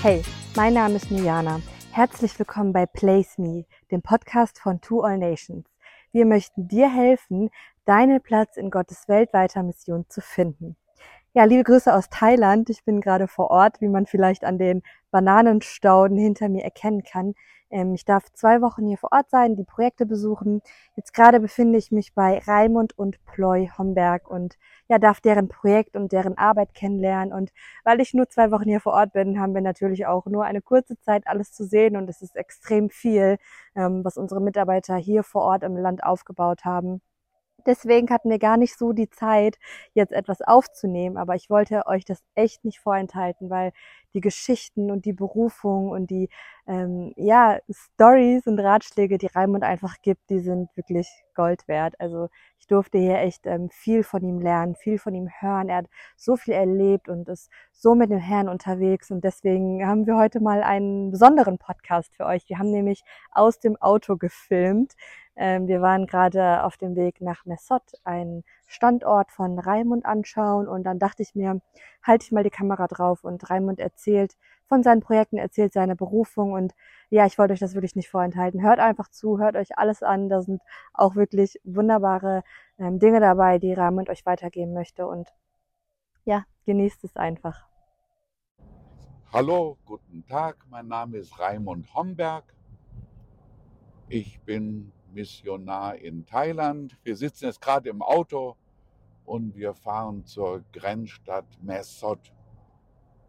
Hey, mein Name ist Mirjana. Herzlich willkommen bei Place Me, dem Podcast von To All Nations. Wir möchten dir helfen, deinen Platz in Gottes weltweiter Mission zu finden. Ja, liebe Grüße aus Thailand. Ich bin gerade vor Ort, wie man vielleicht an den Bananenstauden hinter mir erkennen kann. Ähm, ich darf zwei Wochen hier vor Ort sein, die Projekte besuchen. Jetzt gerade befinde ich mich bei Raimund und Ploy Homberg und ja, darf deren Projekt und deren Arbeit kennenlernen. Und weil ich nur zwei Wochen hier vor Ort bin, haben wir natürlich auch nur eine kurze Zeit alles zu sehen und es ist extrem viel, ähm, was unsere Mitarbeiter hier vor Ort im Land aufgebaut haben. Deswegen hatten wir gar nicht so die Zeit, jetzt etwas aufzunehmen. Aber ich wollte euch das echt nicht vorenthalten, weil die Geschichten und die Berufung und die ähm, ja, Stories und Ratschläge, die Raimund einfach gibt, die sind wirklich Gold wert. Also ich durfte hier echt ähm, viel von ihm lernen, viel von ihm hören. Er hat so viel erlebt und ist so mit dem Herrn unterwegs. Und deswegen haben wir heute mal einen besonderen Podcast für euch. Wir haben nämlich aus dem Auto gefilmt. Ähm, wir waren gerade auf dem Weg nach Messot, einen Standort von Raimund anschauen. Und dann dachte ich mir, halte ich mal die Kamera drauf und Raimund erzählt von seinen Projekten, erzählt seine Berufung. Und ja, ich wollte euch das wirklich nicht vorenthalten. Hört einfach zu, hört euch alles an. Da sind auch wirklich wunderbare ähm, Dinge dabei, die Raimund euch weitergeben möchte. Und ja, genießt es einfach. Hallo, guten Tag. Mein Name ist Raimund Homberg. Ich bin Missionar in Thailand. Wir sitzen jetzt gerade im Auto und wir fahren zur Grenzstadt Mesot,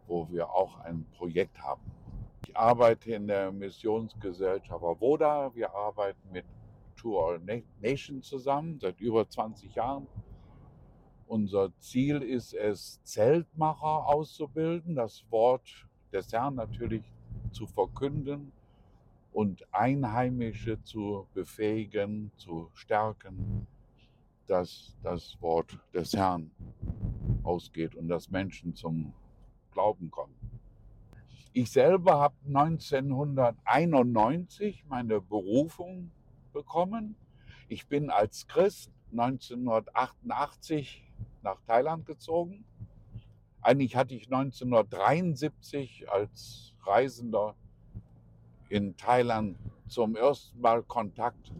wo wir auch ein Projekt haben. Ich arbeite in der Missionsgesellschaft Avoda. Wir arbeiten mit To All Nations zusammen seit über 20 Jahren. Unser Ziel ist es, Zeltmacher auszubilden, das Wort des Herrn natürlich zu verkünden und Einheimische zu befähigen, zu stärken, dass das Wort des Herrn ausgeht und dass Menschen zum Glauben kommen. Ich selber habe 1991 meine Berufung bekommen. Ich bin als Christ 1988 nach Thailand gezogen. Eigentlich hatte ich 1973 als Reisender in Thailand zum ersten Mal Kontakt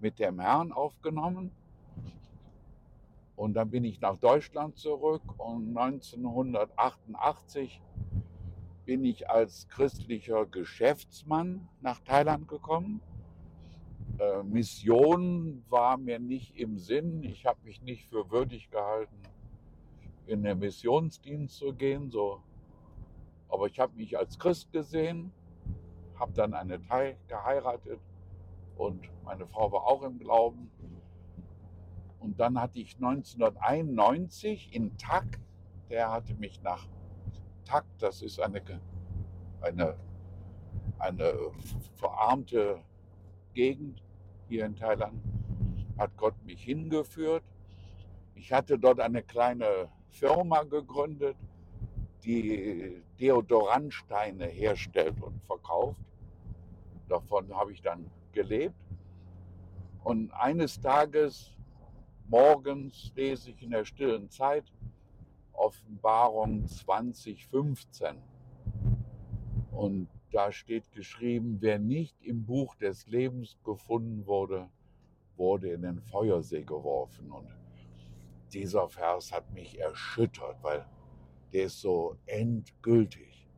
mit dem Herrn aufgenommen. Und dann bin ich nach Deutschland zurück und 1988 bin ich als christlicher Geschäftsmann nach Thailand gekommen. Äh, Mission war mir nicht im Sinn. Ich habe mich nicht für würdig gehalten, in den Missionsdienst zu gehen. So. Aber ich habe mich als Christ gesehen habe dann eine Thai geheiratet und meine Frau war auch im Glauben. Und dann hatte ich 1991 in Tak, der hatte mich nach Tak, das ist eine, eine, eine verarmte Gegend hier in Thailand, hat Gott mich hingeführt. Ich hatte dort eine kleine Firma gegründet, die Deodorantsteine herstellt und verkauft. Davon habe ich dann gelebt. Und eines Tages, morgens, lese ich in der stillen Zeit Offenbarung 2015. Und da steht geschrieben, wer nicht im Buch des Lebens gefunden wurde, wurde in den Feuersee geworfen. Und dieser Vers hat mich erschüttert, weil der ist so endgültig.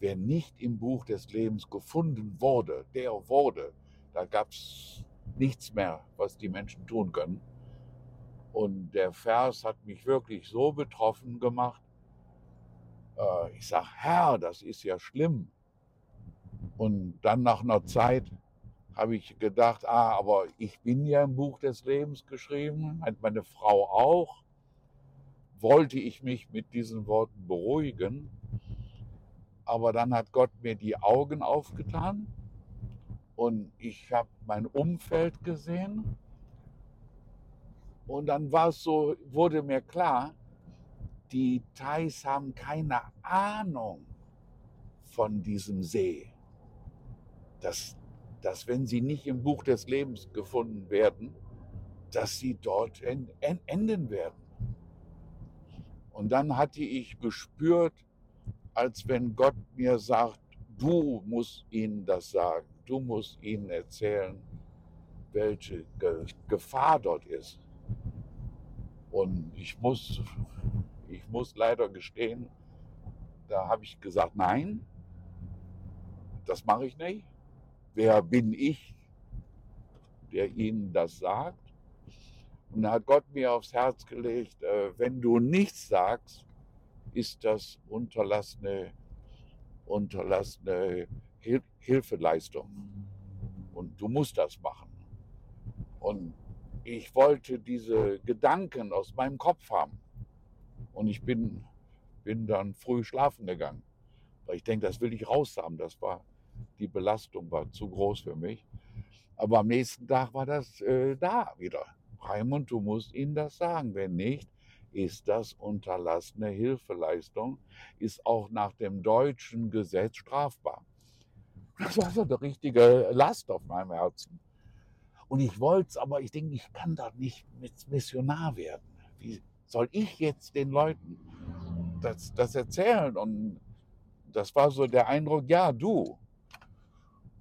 Wer nicht im Buch des Lebens gefunden wurde, der wurde. Da gab es nichts mehr, was die Menschen tun können. Und der Vers hat mich wirklich so betroffen gemacht. Äh, ich sage, Herr, das ist ja schlimm. Und dann nach einer Zeit habe ich gedacht, ah, aber ich bin ja im Buch des Lebens geschrieben, meine Frau auch. Wollte ich mich mit diesen Worten beruhigen aber dann hat Gott mir die Augen aufgetan und ich habe mein Umfeld gesehen. Und dann war es so, wurde mir klar, die Thais haben keine Ahnung von diesem See. Dass, dass wenn sie nicht im Buch des Lebens gefunden werden, dass sie dort enden werden. Und dann hatte ich gespürt, als wenn Gott mir sagt, Du musst ihnen das sagen. Du musst ihnen erzählen, welche Ge Gefahr dort ist. Und ich muss, ich muss leider gestehen, da habe ich gesagt, nein, das mache ich nicht. Wer bin ich, der Ihnen das sagt? Und da hat Gott mir aufs Herz gelegt, äh, wenn du nichts sagst, ist das unterlassene, unterlassene Hil Hilfeleistung. Und du musst das machen. Und ich wollte diese Gedanken aus meinem Kopf haben. Und ich bin, bin dann früh schlafen gegangen. Weil ich denke, das will ich raus haben. Das war, die Belastung war zu groß für mich. Aber am nächsten Tag war das äh, da wieder. Raimund, du musst ihnen das sagen. Wenn nicht, ist das unterlassene Hilfeleistung, ist auch nach dem deutschen Gesetz strafbar. Das war so eine richtige Last auf meinem Herzen. Und ich wollte es, aber ich denke, ich kann da nicht mit Missionar werden. Wie soll ich jetzt den Leuten das, das erzählen? Und das war so der Eindruck, ja, du.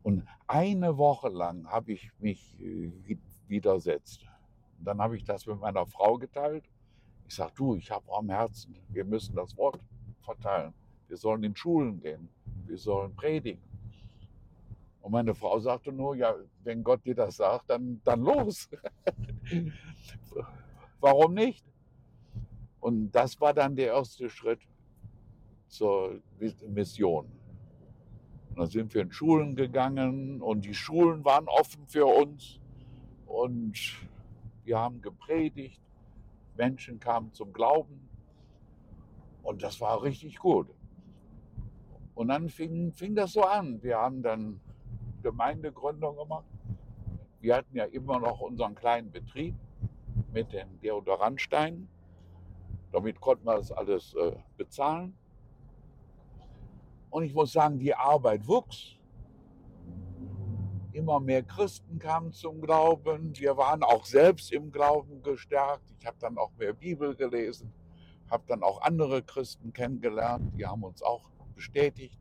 Und eine Woche lang habe ich mich äh, widersetzt. Dann habe ich das mit meiner Frau geteilt. Ich sage, du, ich habe am Herzen, wir müssen das Wort verteilen. Wir sollen in Schulen gehen. Wir sollen predigen. Und meine Frau sagte nur, ja, wenn Gott dir das sagt, dann, dann los. Warum nicht? Und das war dann der erste Schritt zur Mission. Und dann sind wir in Schulen gegangen und die Schulen waren offen für uns. Und wir haben gepredigt, Menschen kamen zum Glauben und das war richtig gut. Und dann fing, fing das so an. Wir haben dann Gemeindegründung gemacht. Wir hatten ja immer noch unseren kleinen Betrieb mit den Deodorantsteinen. Damit konnten wir das alles äh, bezahlen. Und ich muss sagen, die Arbeit wuchs immer mehr Christen kamen zum Glauben. Wir waren auch selbst im Glauben gestärkt. Ich habe dann auch mehr Bibel gelesen, habe dann auch andere Christen kennengelernt. Die haben uns auch bestätigt.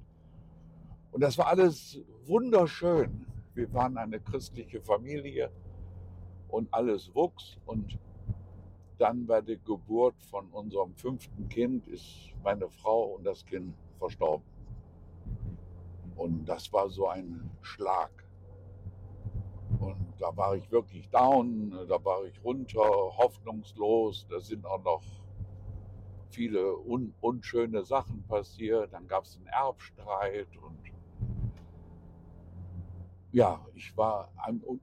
Und das war alles wunderschön. Wir waren eine christliche Familie und alles wuchs. Und dann bei der Geburt von unserem fünften Kind ist meine Frau und das Kind verstorben. Und das war so ein Schlag. Da war ich wirklich down, da war ich runter, hoffnungslos. Da sind auch noch viele un unschöne Sachen passiert. Dann gab es einen Erbstreit und ja, ich war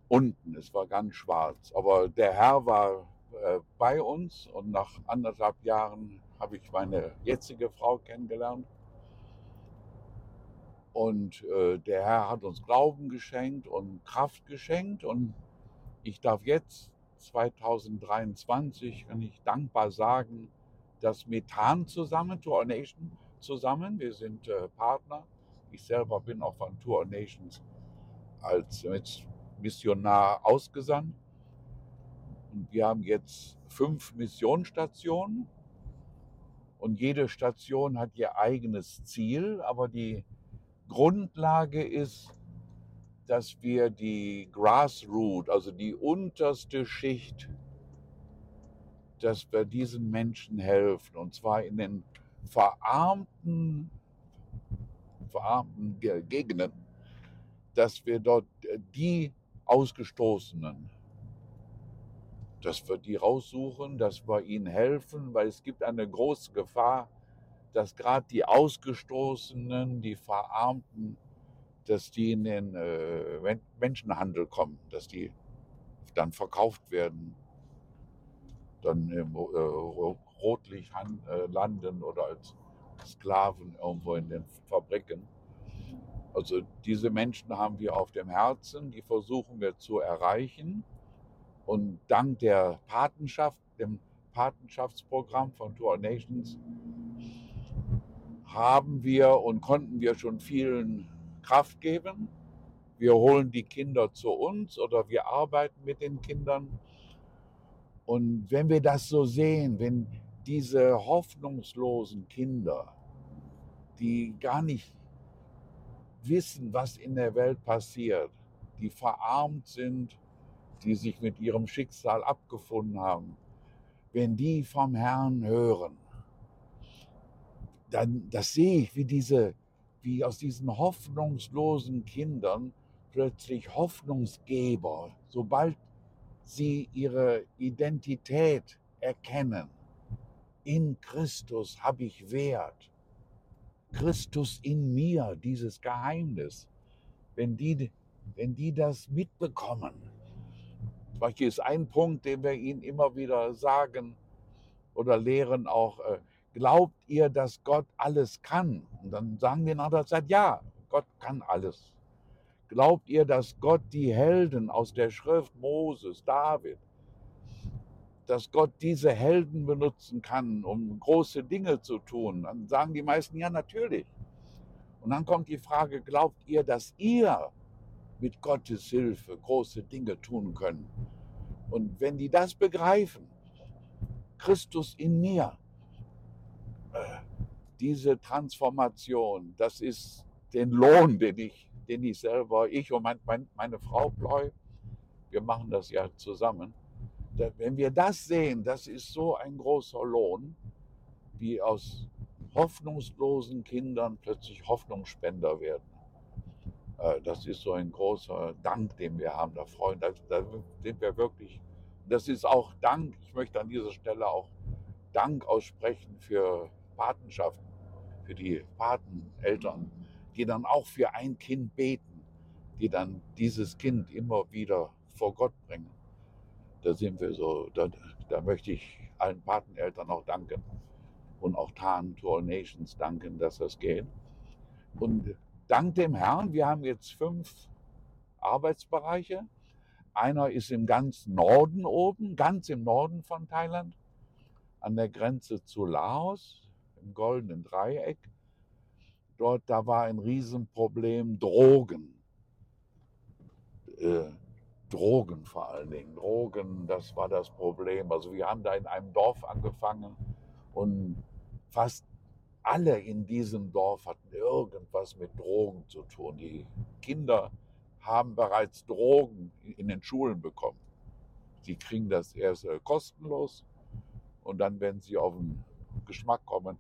unten, es war ganz schwarz. Aber der Herr war äh, bei uns und nach anderthalb Jahren habe ich meine jetzige Frau kennengelernt. Und äh, der Herr hat uns Glauben geschenkt und Kraft geschenkt. Und ich darf jetzt, 2023, kann ich dankbar sagen, dass Methan zusammen, Tour Nation zusammen, wir sind äh, Partner. Ich selber bin auch von Tour Nations als Missionar ausgesandt. Und wir haben jetzt fünf Missionsstationen. Und jede Station hat ihr eigenes Ziel, aber die Grundlage ist, dass wir die Grassroot, also die unterste Schicht, dass wir diesen Menschen helfen. Und zwar in den verarmten, verarmten Gegenden, dass wir dort äh, die Ausgestoßenen, dass wir die raussuchen, dass wir ihnen helfen, weil es gibt eine große Gefahr, dass gerade die Ausgestoßenen, die Verarmten, dass die in den äh, Menschenhandel kommen, dass die dann verkauft werden, dann im äh, Rotlicht äh, landen oder als Sklaven irgendwo in den Fabriken. Also diese Menschen haben wir auf dem Herzen, die versuchen wir zu erreichen. Und dank der Patenschaft, dem Patenschaftsprogramm von Tour Nations, haben wir und konnten wir schon vielen Kraft geben. Wir holen die Kinder zu uns oder wir arbeiten mit den Kindern. Und wenn wir das so sehen, wenn diese hoffnungslosen Kinder, die gar nicht wissen, was in der Welt passiert, die verarmt sind, die sich mit ihrem Schicksal abgefunden haben, wenn die vom Herrn hören, dann das sehe ich, wie diese, wie aus diesen hoffnungslosen Kindern plötzlich Hoffnungsgeber, sobald sie ihre Identität erkennen. In Christus habe ich Wert. Christus in mir, dieses Geheimnis. Wenn die, wenn die das mitbekommen, zum Beispiel ist ein Punkt, den wir ihnen immer wieder sagen oder lehren auch, äh, glaubt ihr, dass Gott alles kann? Und dann sagen nach der Zeit, ja, Gott kann alles. Glaubt ihr, dass Gott die Helden aus der Schrift Moses, David, dass Gott diese Helden benutzen kann, um große Dinge zu tun? Dann sagen die meisten, ja, natürlich. Und dann kommt die Frage, glaubt ihr, dass ihr mit Gottes Hilfe große Dinge tun könnt? Und wenn die das begreifen, Christus in mir, diese Transformation, das ist den Lohn, den ich, den ich selber, ich und mein, mein, meine Frau Bleu, wir machen das ja zusammen. Wenn wir das sehen, das ist so ein großer Lohn, wie aus hoffnungslosen Kindern plötzlich Hoffnungsspender werden. Äh, das ist so ein großer Dank, den wir haben. Da freuen, da, da sind wir wirklich. Das ist auch Dank. Ich möchte an dieser Stelle auch Dank aussprechen für Patenschaften, für die Pateneltern, die dann auch für ein Kind beten, die dann dieses Kind immer wieder vor Gott bringen. Da sind wir so, da, da möchte ich allen Pateneltern auch danken und auch Tan to All Nations danken, dass das geht. Und dank dem Herrn, wir haben jetzt fünf Arbeitsbereiche. Einer ist im ganz Norden oben, ganz im Norden von Thailand, an der Grenze zu Laos im goldenen Dreieck. Dort, da war ein Riesenproblem Drogen. Äh, Drogen vor allen Dingen. Drogen, das war das Problem. Also wir haben da in einem Dorf angefangen und fast alle in diesem Dorf hatten irgendwas mit Drogen zu tun. Die Kinder haben bereits Drogen in den Schulen bekommen. Sie kriegen das erst äh, kostenlos und dann, wenn sie auf den Geschmack kommen,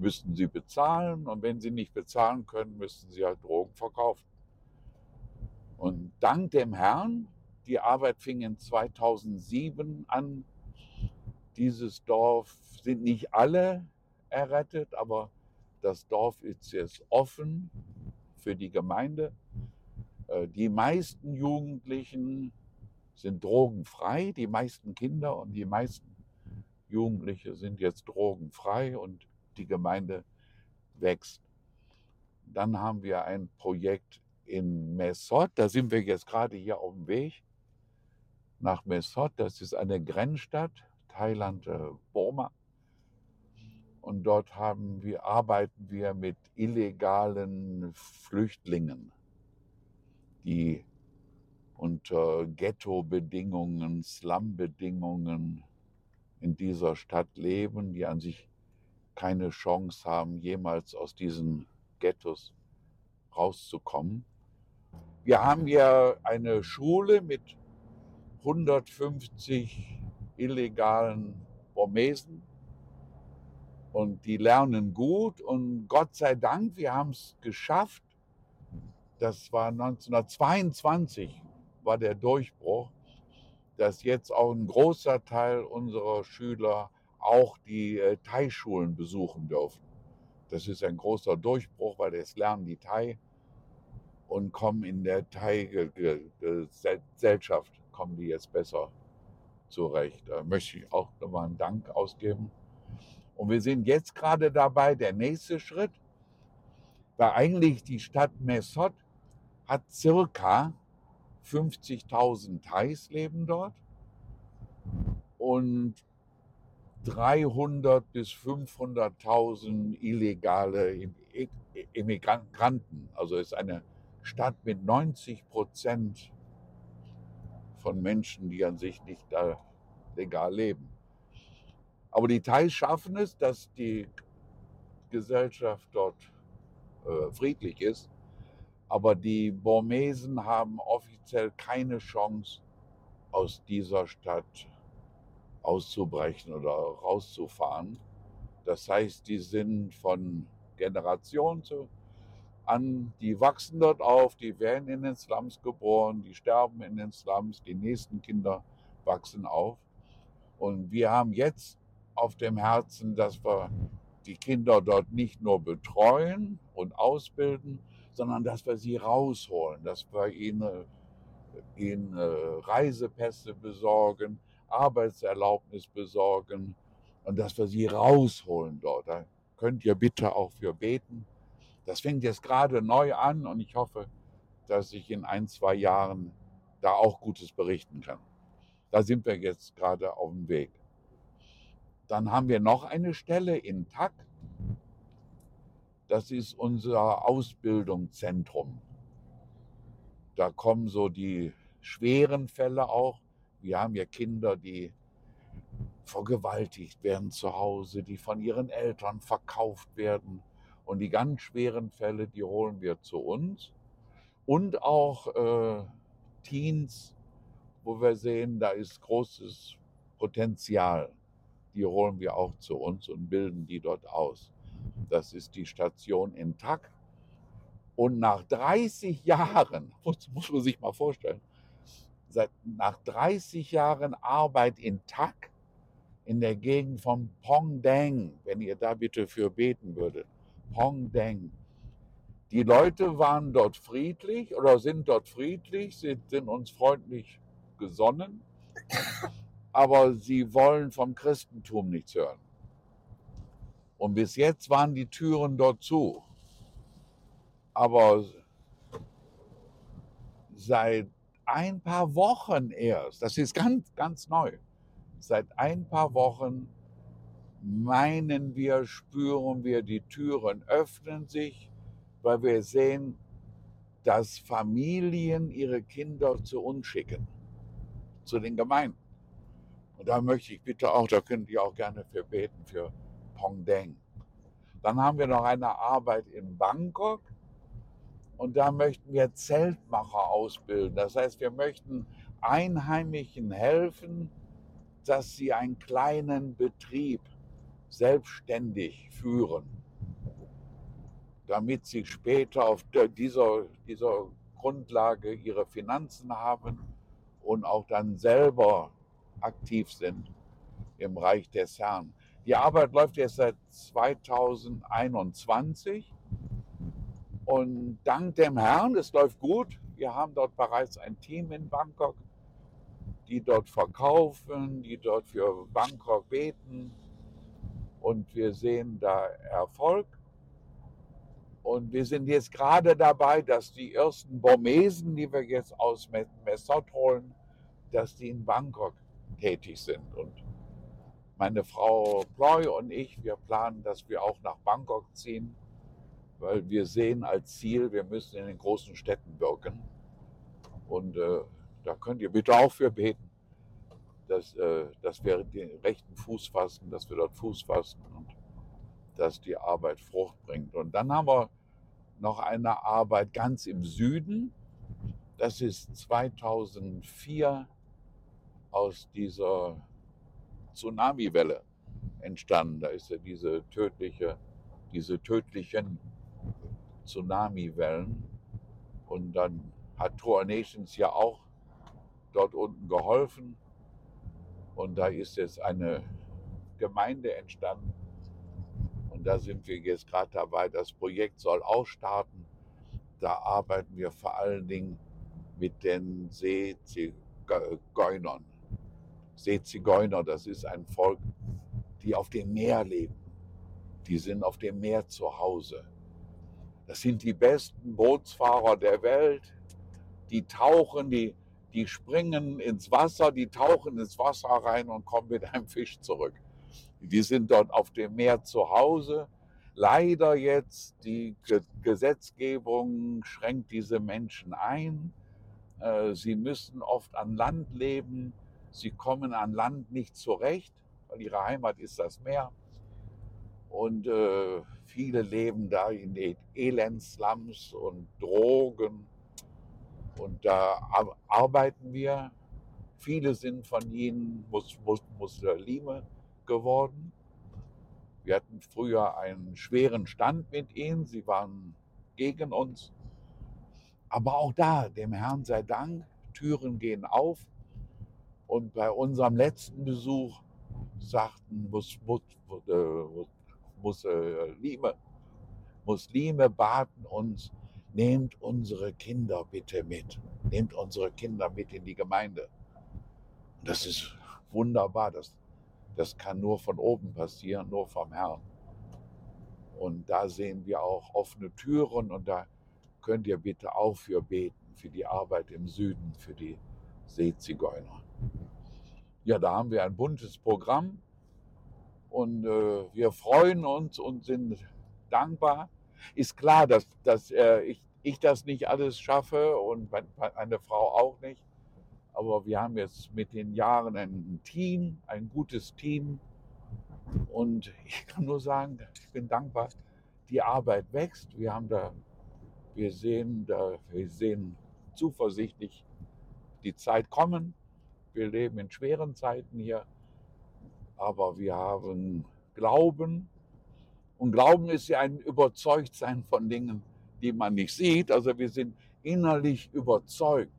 müssten sie bezahlen und wenn sie nicht bezahlen können, müssten sie halt Drogen verkaufen. Und dank dem Herrn, die Arbeit fing in 2007 an, dieses Dorf sind nicht alle errettet, aber das Dorf ist jetzt offen für die Gemeinde. Äh, die meisten Jugendlichen sind drogenfrei, die meisten Kinder und die meisten Jugendliche sind jetzt drogenfrei und die Gemeinde wächst. Dann haben wir ein Projekt in Mesot, da sind wir jetzt gerade hier auf dem Weg nach Mesot, das ist eine Grenzstadt, Thailand, äh, Burma. Und dort haben wir, arbeiten wir mit illegalen Flüchtlingen, die unter Ghetto-Bedingungen, Slum-Bedingungen in dieser Stadt leben, die an sich keine Chance haben, jemals aus diesen Ghettos rauszukommen. Wir haben ja eine Schule mit 150 illegalen Burmesen und die lernen gut und Gott sei Dank, wir haben es geschafft. Das war 1922, war der Durchbruch, dass jetzt auch ein großer Teil unserer Schüler auch die äh, Thai-Schulen besuchen dürfen. Das ist ein großer Durchbruch, weil jetzt lernen die Thai und kommen in der Thai-Gesellschaft, kommen die jetzt besser zurecht. Da möchte ich auch nochmal einen Dank ausgeben. Und wir sind jetzt gerade dabei, der nächste Schritt, weil eigentlich die Stadt Mesot hat circa 50.000 Thais leben dort. Und 300 bis 500.000 illegale Immigranten. Also es ist eine Stadt mit 90 Prozent von Menschen, die an sich nicht da legal leben. Aber die Thais schaffen es, dass die Gesellschaft dort äh, friedlich ist. Aber die Burmesen haben offiziell keine Chance, aus dieser Stadt auszubrechen oder rauszufahren. Das heißt, die sind von Generation zu an, die wachsen dort auf, die werden in den Slums geboren, die sterben in den Slums, die nächsten Kinder wachsen auf. Und wir haben jetzt auf dem Herzen, dass wir die Kinder dort nicht nur betreuen und ausbilden, sondern dass wir sie rausholen, dass wir ihnen, ihnen äh, Reisepässe besorgen, Arbeitserlaubnis besorgen und dass wir sie rausholen dort. Da könnt ihr bitte auch für beten. Das fängt jetzt gerade neu an und ich hoffe, dass ich in ein, zwei Jahren da auch Gutes berichten kann. Da sind wir jetzt gerade auf dem Weg. Dann haben wir noch eine Stelle in TAC. Das ist unser Ausbildungszentrum. Da kommen so die schweren Fälle auch. Wir haben ja Kinder, die vergewaltigt werden zu Hause, die von ihren Eltern verkauft werden. Und die ganz schweren Fälle, die holen wir zu uns. Und auch äh, Teens, wo wir sehen, da ist großes Potenzial. Die holen wir auch zu uns und bilden die dort aus. Das ist die Station in TAC. Und nach 30 Jahren, muss, muss man sich mal vorstellen, seit, nach 30 Jahren Arbeit in TAC, in der Gegend von Pongdeng, wenn ihr da bitte für beten würdet, Pongdeng. Die Leute waren dort friedlich oder sind dort friedlich, sind, sind uns freundlich gesonnen, aber sie wollen vom Christentum nichts hören. Und bis jetzt waren die Türen dort zu. Aber seit ein paar Wochen erst, das ist ganz, ganz neu, seit ein paar Wochen meinen wir, spüren wir, die Türen öffnen sich, weil wir sehen, dass Familien ihre Kinder zu uns schicken, zu den Gemeinden. Und da möchte ich bitte auch, da könnt ihr auch gerne für beten, für Pongdeng. Dann haben wir noch eine Arbeit in Bangkok und da möchten wir Zeltmacher ausbilden. Das heißt, wir möchten Einheimischen helfen, dass sie einen kleinen Betrieb selbstständig führen, damit sie später auf dieser, dieser Grundlage ihre Finanzen haben und auch dann selber aktiv sind im Reich des Herrn. Die Arbeit läuft jetzt seit 2021 und dank dem Herrn, es läuft gut. Wir haben dort bereits ein Team in Bangkok, die dort verkaufen, die dort für Bangkok beten, und wir sehen da Erfolg. Und wir sind jetzt gerade dabei, dass die ersten Burmesen, die wir jetzt aus Messot holen, dass die in Bangkok tätig sind. Und meine Frau Ploy und ich, wir planen, dass wir auch nach Bangkok ziehen, weil wir sehen als Ziel, wir müssen in den großen Städten wirken. Und äh, da könnt ihr bitte auch für beten dass, äh, dass wir den rechten Fuß fassen, dass wir dort Fuß fassen und dass die Arbeit Frucht bringt. Und dann haben wir noch eine Arbeit ganz im Süden. Das ist 2004 aus dieser Tsunami-Welle entstanden. Da ist ja diese tödliche, diese tödlichen Tsunami-Wellen. Und dann hat Tour Nations ja auch dort unten geholfen. Und da ist jetzt eine Gemeinde entstanden. Und da sind wir jetzt gerade dabei. Das Projekt soll auch starten. Da arbeiten wir vor allen Dingen mit den Seezigeunern. Seezigeuner, das ist ein Volk, die auf dem Meer leben. Die sind auf dem Meer zu Hause. Das sind die besten Bootsfahrer der Welt. Die tauchen, die die springen ins Wasser, die tauchen ins Wasser rein und kommen mit einem Fisch zurück. Die sind dort auf dem Meer zu Hause. Leider jetzt die Gesetzgebung schränkt diese Menschen ein. Äh, sie müssen oft an Land leben. Sie kommen an Land nicht zurecht, weil ihre Heimat ist das Meer. Und äh, viele leben da in den Elendslums und Drogen. Und da arbeiten wir. Viele sind von ihnen Mus Mus Muslime geworden. Wir hatten früher einen schweren Stand mit ihnen. Sie waren gegen uns. Aber auch da, dem Herrn sei Dank, Türen gehen auf. Und bei unserem letzten Besuch sagten Mus, Mus, äh, Muslime, Muslime baten uns, nehmt unsere Kinder bitte mit. Nehmt unsere Kinder mit in die Gemeinde. Und das ist wunderbar. Das, das kann nur von oben passieren, nur vom Herrn. Und da sehen wir auch offene Türen und da könnt ihr bitte auch für beten, für die Arbeit im Süden, für die Seezigeuner. Ja, da haben wir ein buntes Programm und äh, wir freuen uns und sind dankbar. Ist klar, dass, dass äh, ich, ich das nicht alles schaffe und meine Frau auch nicht. Aber wir haben jetzt mit den Jahren ein Team, ein gutes Team. Und ich kann nur sagen, ich bin dankbar, die Arbeit wächst. Wir haben da, wir sehen, da, wir sehen zuversichtlich die Zeit kommen. Wir leben in schweren Zeiten hier, aber wir haben Glauben. Und Glauben ist ja ein Überzeugtsein von Dingen, die man nicht sieht. Also wir sind innerlich überzeugt,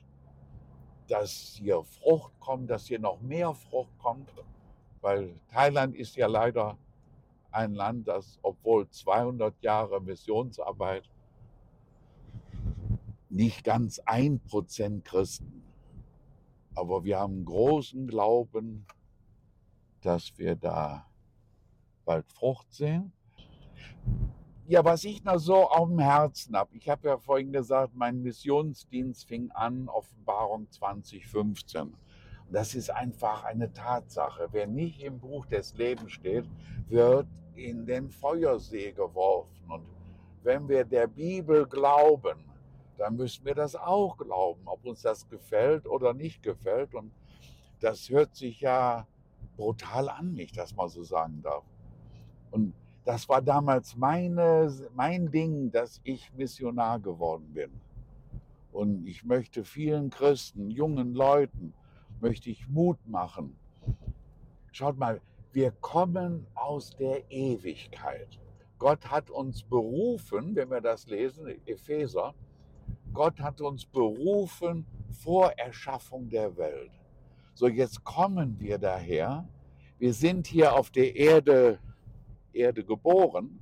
dass hier Frucht kommt, dass hier noch mehr Frucht kommt, weil Thailand ist ja leider ein Land, das, obwohl 200 Jahre Missionsarbeit, nicht ganz ein Prozent Christen. Aber wir haben großen Glauben, dass wir da bald Frucht sehen. Ja, was ich noch so auf dem Herzen habe, ich habe ja vorhin gesagt, mein Missionsdienst fing an, Offenbarung 2015. Und das ist einfach eine Tatsache. Wer nicht im Buch des Lebens steht, wird in den Feuersee geworfen. Und wenn wir der Bibel glauben, dann müssen wir das auch glauben, ob uns das gefällt oder nicht gefällt. Und das hört sich ja brutal an, nicht, dass man so sagen darf. Und das war damals meine, mein Ding, dass ich Missionar geworden bin. Und ich möchte vielen Christen, jungen Leuten, möchte ich Mut machen. Schaut mal, wir kommen aus der Ewigkeit. Gott hat uns berufen, wenn wir das lesen, Epheser, Gott hat uns berufen vor Erschaffung der Welt. So, jetzt kommen wir daher. Wir sind hier auf der Erde, Erde geboren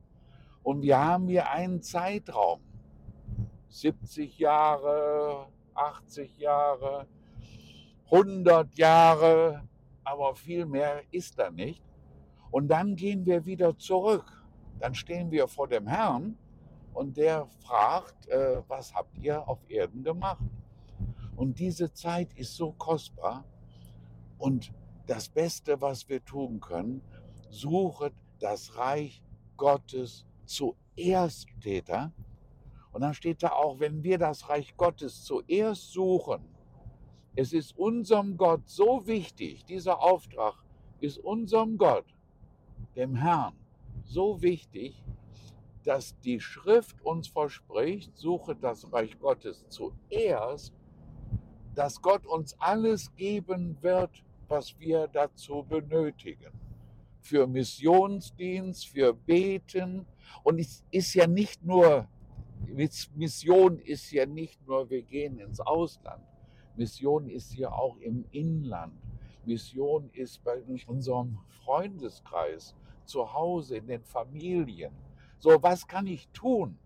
und wir haben hier einen Zeitraum. 70 Jahre, 80 Jahre, 100 Jahre, aber viel mehr ist da nicht. Und dann gehen wir wieder zurück. Dann stehen wir vor dem Herrn und der fragt, äh, was habt ihr auf Erden gemacht? Und diese Zeit ist so kostbar. Und das Beste, was wir tun können, suchet das Reich Gottes zuerst, da. Und dann steht da auch, wenn wir das Reich Gottes zuerst suchen, es ist unserem Gott so wichtig, dieser Auftrag ist unserem Gott, dem Herrn, so wichtig, dass die Schrift uns verspricht, suche das Reich Gottes zuerst, dass Gott uns alles geben wird, was wir dazu benötigen. Für Missionsdienst, für Beten. Und es ist ja nicht nur, Mission ist ja nicht nur, wir gehen ins Ausland. Mission ist ja auch im Inland. Mission ist bei unserem Freundeskreis, zu Hause, in den Familien. So, was kann ich tun?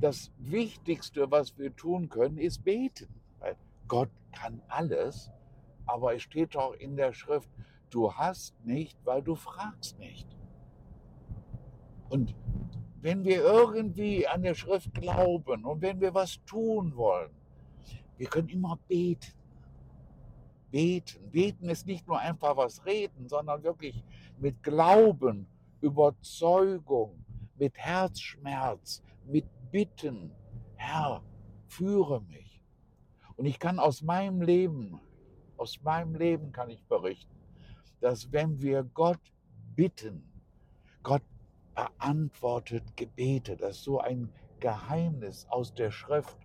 Das Wichtigste, was wir tun können, ist beten. Gott kann alles, aber es steht auch in der Schrift, du hast nicht, weil du fragst nicht. Und wenn wir irgendwie an der Schrift glauben und wenn wir was tun wollen, wir können immer beten. Beten. Beten ist nicht nur einfach was reden, sondern wirklich mit Glauben Überzeugung, mit Herzschmerz, mit Bitten, Herr, führe mich. Und ich kann aus meinem Leben, aus meinem Leben kann ich berichten, dass wenn wir Gott bitten, Gott beantwortet Gebete. Das ist so ein Geheimnis aus der Schrift.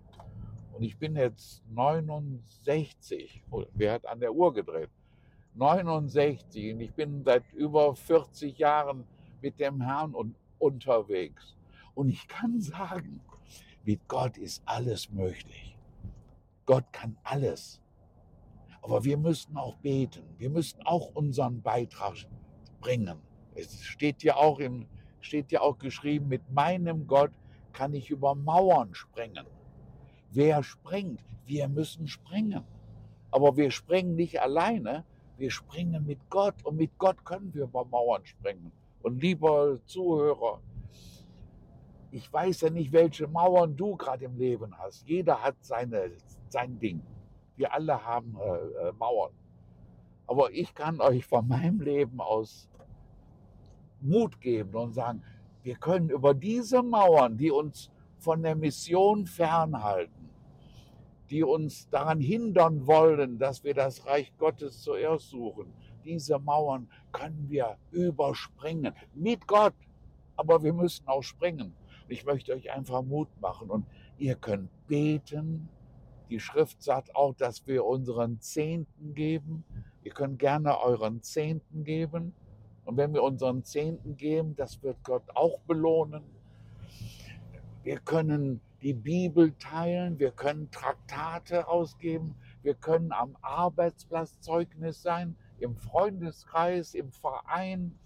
Und ich bin jetzt 69. Wer hat an der Uhr gedreht? 69 und ich bin seit über 40 Jahren mit dem Herrn unterwegs. Und ich kann sagen, mit Gott ist alles möglich. Gott kann alles. Aber wir müssen auch beten. Wir müssen auch unseren Beitrag bringen. Es steht ja auch, im, steht ja auch geschrieben, mit meinem Gott kann ich über Mauern springen. Wer springt? Wir müssen springen. Aber wir springen nicht alleine, wir springen mit Gott und mit Gott können wir über Mauern springen. Und lieber Zuhörer, ich weiß ja nicht, welche Mauern du gerade im Leben hast. Jeder hat seine, sein Ding. Wir alle haben äh, äh, Mauern. Aber ich kann euch von meinem Leben aus Mut geben und sagen, wir können über diese Mauern, die uns von der Mission fernhalten, die uns daran hindern wollen, dass wir das Reich Gottes zuerst suchen, diese Mauern können wir überspringen. Mit Gott. Aber wir müssen auch springen. Ich möchte euch einfach Mut machen und ihr könnt beten. Die Schrift sagt auch, dass wir unseren Zehnten geben. Ihr könnt gerne euren Zehnten geben. Und wenn wir unseren Zehnten geben, das wird Gott auch belohnen. Wir können die Bibel teilen, wir können Traktate ausgeben, wir können am Arbeitsplatz Zeugnis sein, im Freundeskreis, im Verein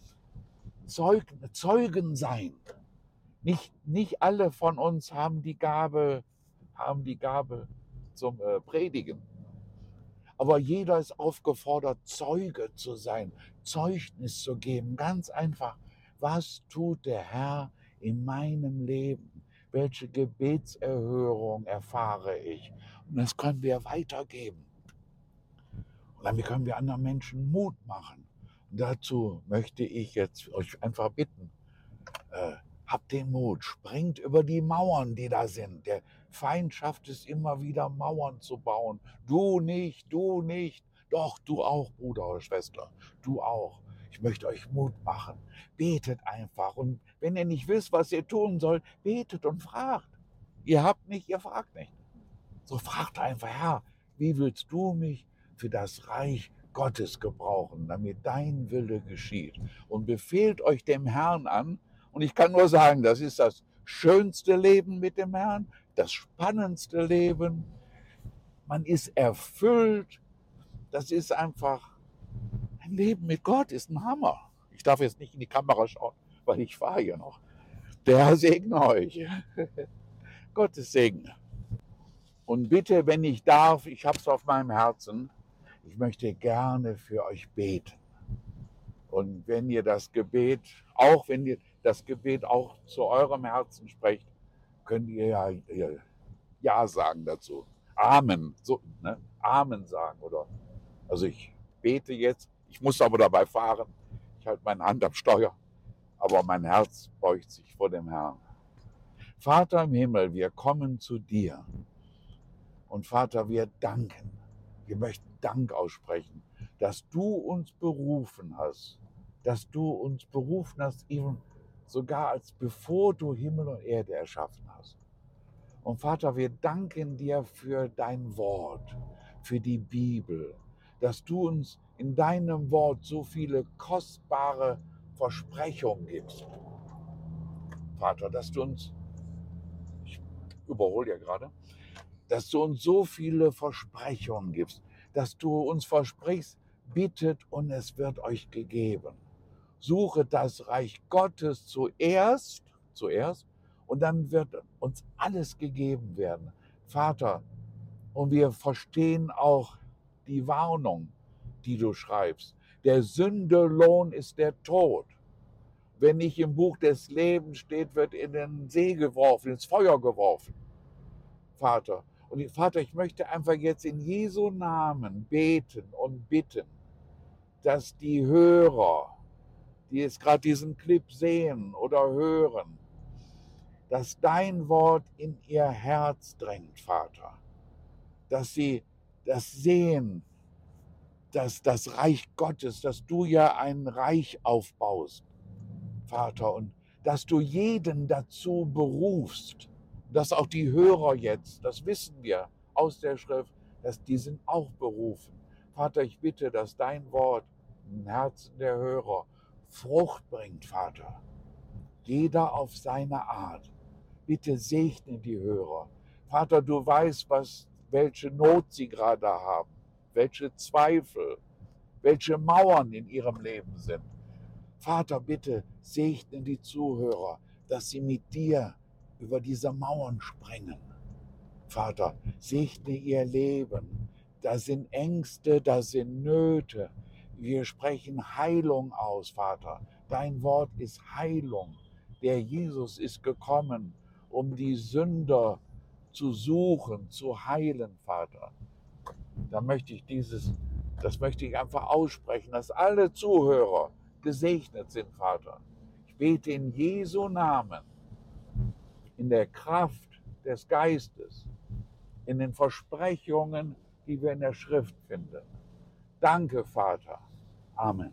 Zeugen sein. Nicht, nicht alle von uns haben die Gabe, haben die Gabe zum äh, Predigen. Aber jeder ist aufgefordert, Zeuge zu sein, Zeugnis zu geben. Ganz einfach. Was tut der Herr in meinem Leben? Welche Gebetserhörung erfahre ich? Und das können wir weitergeben. Und dann können wir anderen Menschen Mut machen. Und dazu möchte ich jetzt euch einfach bitten, äh, Habt den Mut, springt über die Mauern, die da sind. Der Feind schafft es immer wieder, Mauern zu bauen. Du nicht, du nicht. Doch, du auch, Bruder oder Schwester. Du auch. Ich möchte euch Mut machen. Betet einfach. Und wenn ihr nicht wisst, was ihr tun sollt, betet und fragt. Ihr habt nicht, ihr fragt nicht. So fragt einfach, Herr, wie willst du mich für das Reich Gottes gebrauchen, damit dein Wille geschieht? Und befehlt euch dem Herrn an, und ich kann nur sagen, das ist das schönste Leben mit dem Herrn, das spannendste Leben. Man ist erfüllt. Das ist einfach, ein Leben mit Gott ist ein Hammer. Ich darf jetzt nicht in die Kamera schauen, weil ich fahre hier noch. Der segne euch. Gottes Segen. Und bitte, wenn ich darf, ich habe es auf meinem Herzen, ich möchte gerne für euch beten. Und wenn ihr das Gebet, auch wenn ihr das Gebet auch zu eurem Herzen sprecht, könnt ihr ja, ja sagen dazu. Amen. So, ne? Amen sagen. Oder also ich bete jetzt, ich muss aber dabei fahren. Ich halte meine Hand am Steuer, aber mein Herz beugt sich vor dem Herrn. Vater im Himmel, wir kommen zu dir. Und Vater, wir danken. Wir möchten Dank aussprechen, dass du uns berufen hast, dass du uns berufen hast, eben sogar als bevor du Himmel und Erde erschaffen hast. Und Vater, wir danken dir für dein Wort, für die Bibel, dass du uns in deinem Wort so viele kostbare Versprechungen gibst. Vater, dass du uns, ich überhole ja gerade, dass du uns so viele Versprechungen gibst, dass du uns versprichst, bittet und es wird euch gegeben suche das Reich Gottes zuerst, zuerst, und dann wird uns alles gegeben werden. Vater, und wir verstehen auch die Warnung, die du schreibst. Der Sündelohn ist der Tod. Wenn nicht im Buch des Lebens steht, wird in den See geworfen, ins Feuer geworfen. Vater. Und Vater, ich möchte einfach jetzt in Jesu Namen beten und bitten, dass die Hörer, die jetzt gerade diesen Clip sehen oder hören, dass dein Wort in ihr Herz drängt, Vater. Dass sie das sehen, dass das Reich Gottes, dass du ja ein Reich aufbaust. Vater, und dass du jeden dazu berufst, dass auch die Hörer jetzt, das wissen wir aus der Schrift, dass die sind auch berufen. Vater, ich bitte, dass dein Wort im Herzen der Hörer Frucht bringt, Vater. Jeder auf seine Art. Bitte segne die Hörer. Vater, du weißt, was, welche Not sie gerade haben, welche Zweifel, welche Mauern in ihrem Leben sind. Vater, bitte segne die Zuhörer, dass sie mit dir über diese Mauern springen. Vater, segne ihr Leben. Da sind Ängste, da sind Nöte. Wir sprechen Heilung aus, Vater. Dein Wort ist Heilung. Der Jesus ist gekommen, um die Sünder zu suchen, zu heilen, Vater. Da möchte ich dieses, das möchte ich einfach aussprechen, dass alle Zuhörer gesegnet sind, Vater. Ich bete in Jesu Namen, in der Kraft des Geistes, in den Versprechungen, die wir in der Schrift finden. Danke, Vater. Amen.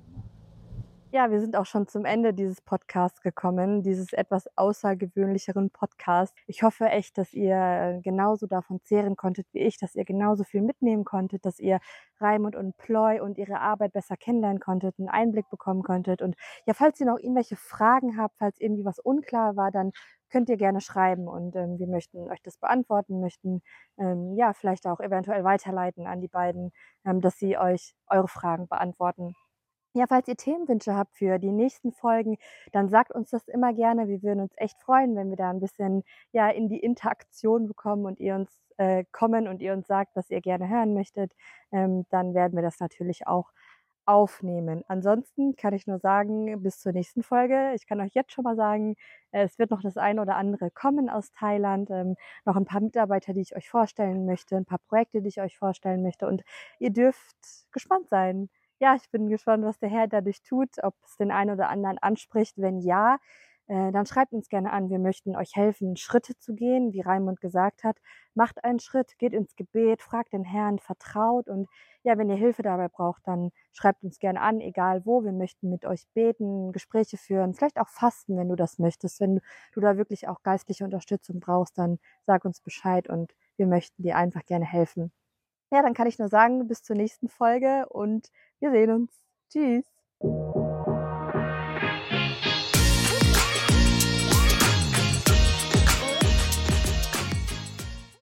Ja, wir sind auch schon zum Ende dieses Podcasts gekommen, dieses etwas außergewöhnlicheren Podcasts. Ich hoffe echt, dass ihr äh, genauso davon zehren konntet wie ich, dass ihr genauso viel mitnehmen konntet, dass ihr Raimund und Ploy und ihre Arbeit besser kennenlernen konntet, einen Einblick bekommen konntet. Und ja, falls ihr noch irgendwelche Fragen habt, falls irgendwie was unklar war, dann könnt ihr gerne schreiben und ähm, wir möchten euch das beantworten, möchten ähm, ja vielleicht auch eventuell weiterleiten an die beiden, ähm, dass sie euch eure Fragen beantworten. Ja, falls ihr Themenwünsche habt für die nächsten Folgen, dann sagt uns das immer gerne. Wir würden uns echt freuen, wenn wir da ein bisschen ja in die Interaktion bekommen und ihr uns äh, kommen und ihr uns sagt, was ihr gerne hören möchtet. Ähm, dann werden wir das natürlich auch aufnehmen. Ansonsten kann ich nur sagen, bis zur nächsten Folge. Ich kann euch jetzt schon mal sagen, es wird noch das eine oder andere kommen aus Thailand, ähm, noch ein paar Mitarbeiter, die ich euch vorstellen möchte, ein paar Projekte, die ich euch vorstellen möchte und ihr dürft gespannt sein ja, ich bin gespannt, was der Herr dadurch tut, ob es den einen oder anderen anspricht. Wenn ja, äh, dann schreibt uns gerne an. Wir möchten euch helfen, Schritte zu gehen, wie Raimund gesagt hat. Macht einen Schritt, geht ins Gebet, fragt den Herrn, vertraut und ja, wenn ihr Hilfe dabei braucht, dann schreibt uns gerne an, egal wo. Wir möchten mit euch beten, Gespräche führen, vielleicht auch fasten, wenn du das möchtest. Wenn du da wirklich auch geistliche Unterstützung brauchst, dann sag uns Bescheid und wir möchten dir einfach gerne helfen. Ja, dann kann ich nur sagen, bis zur nächsten Folge und wir sehen uns. Tschüss.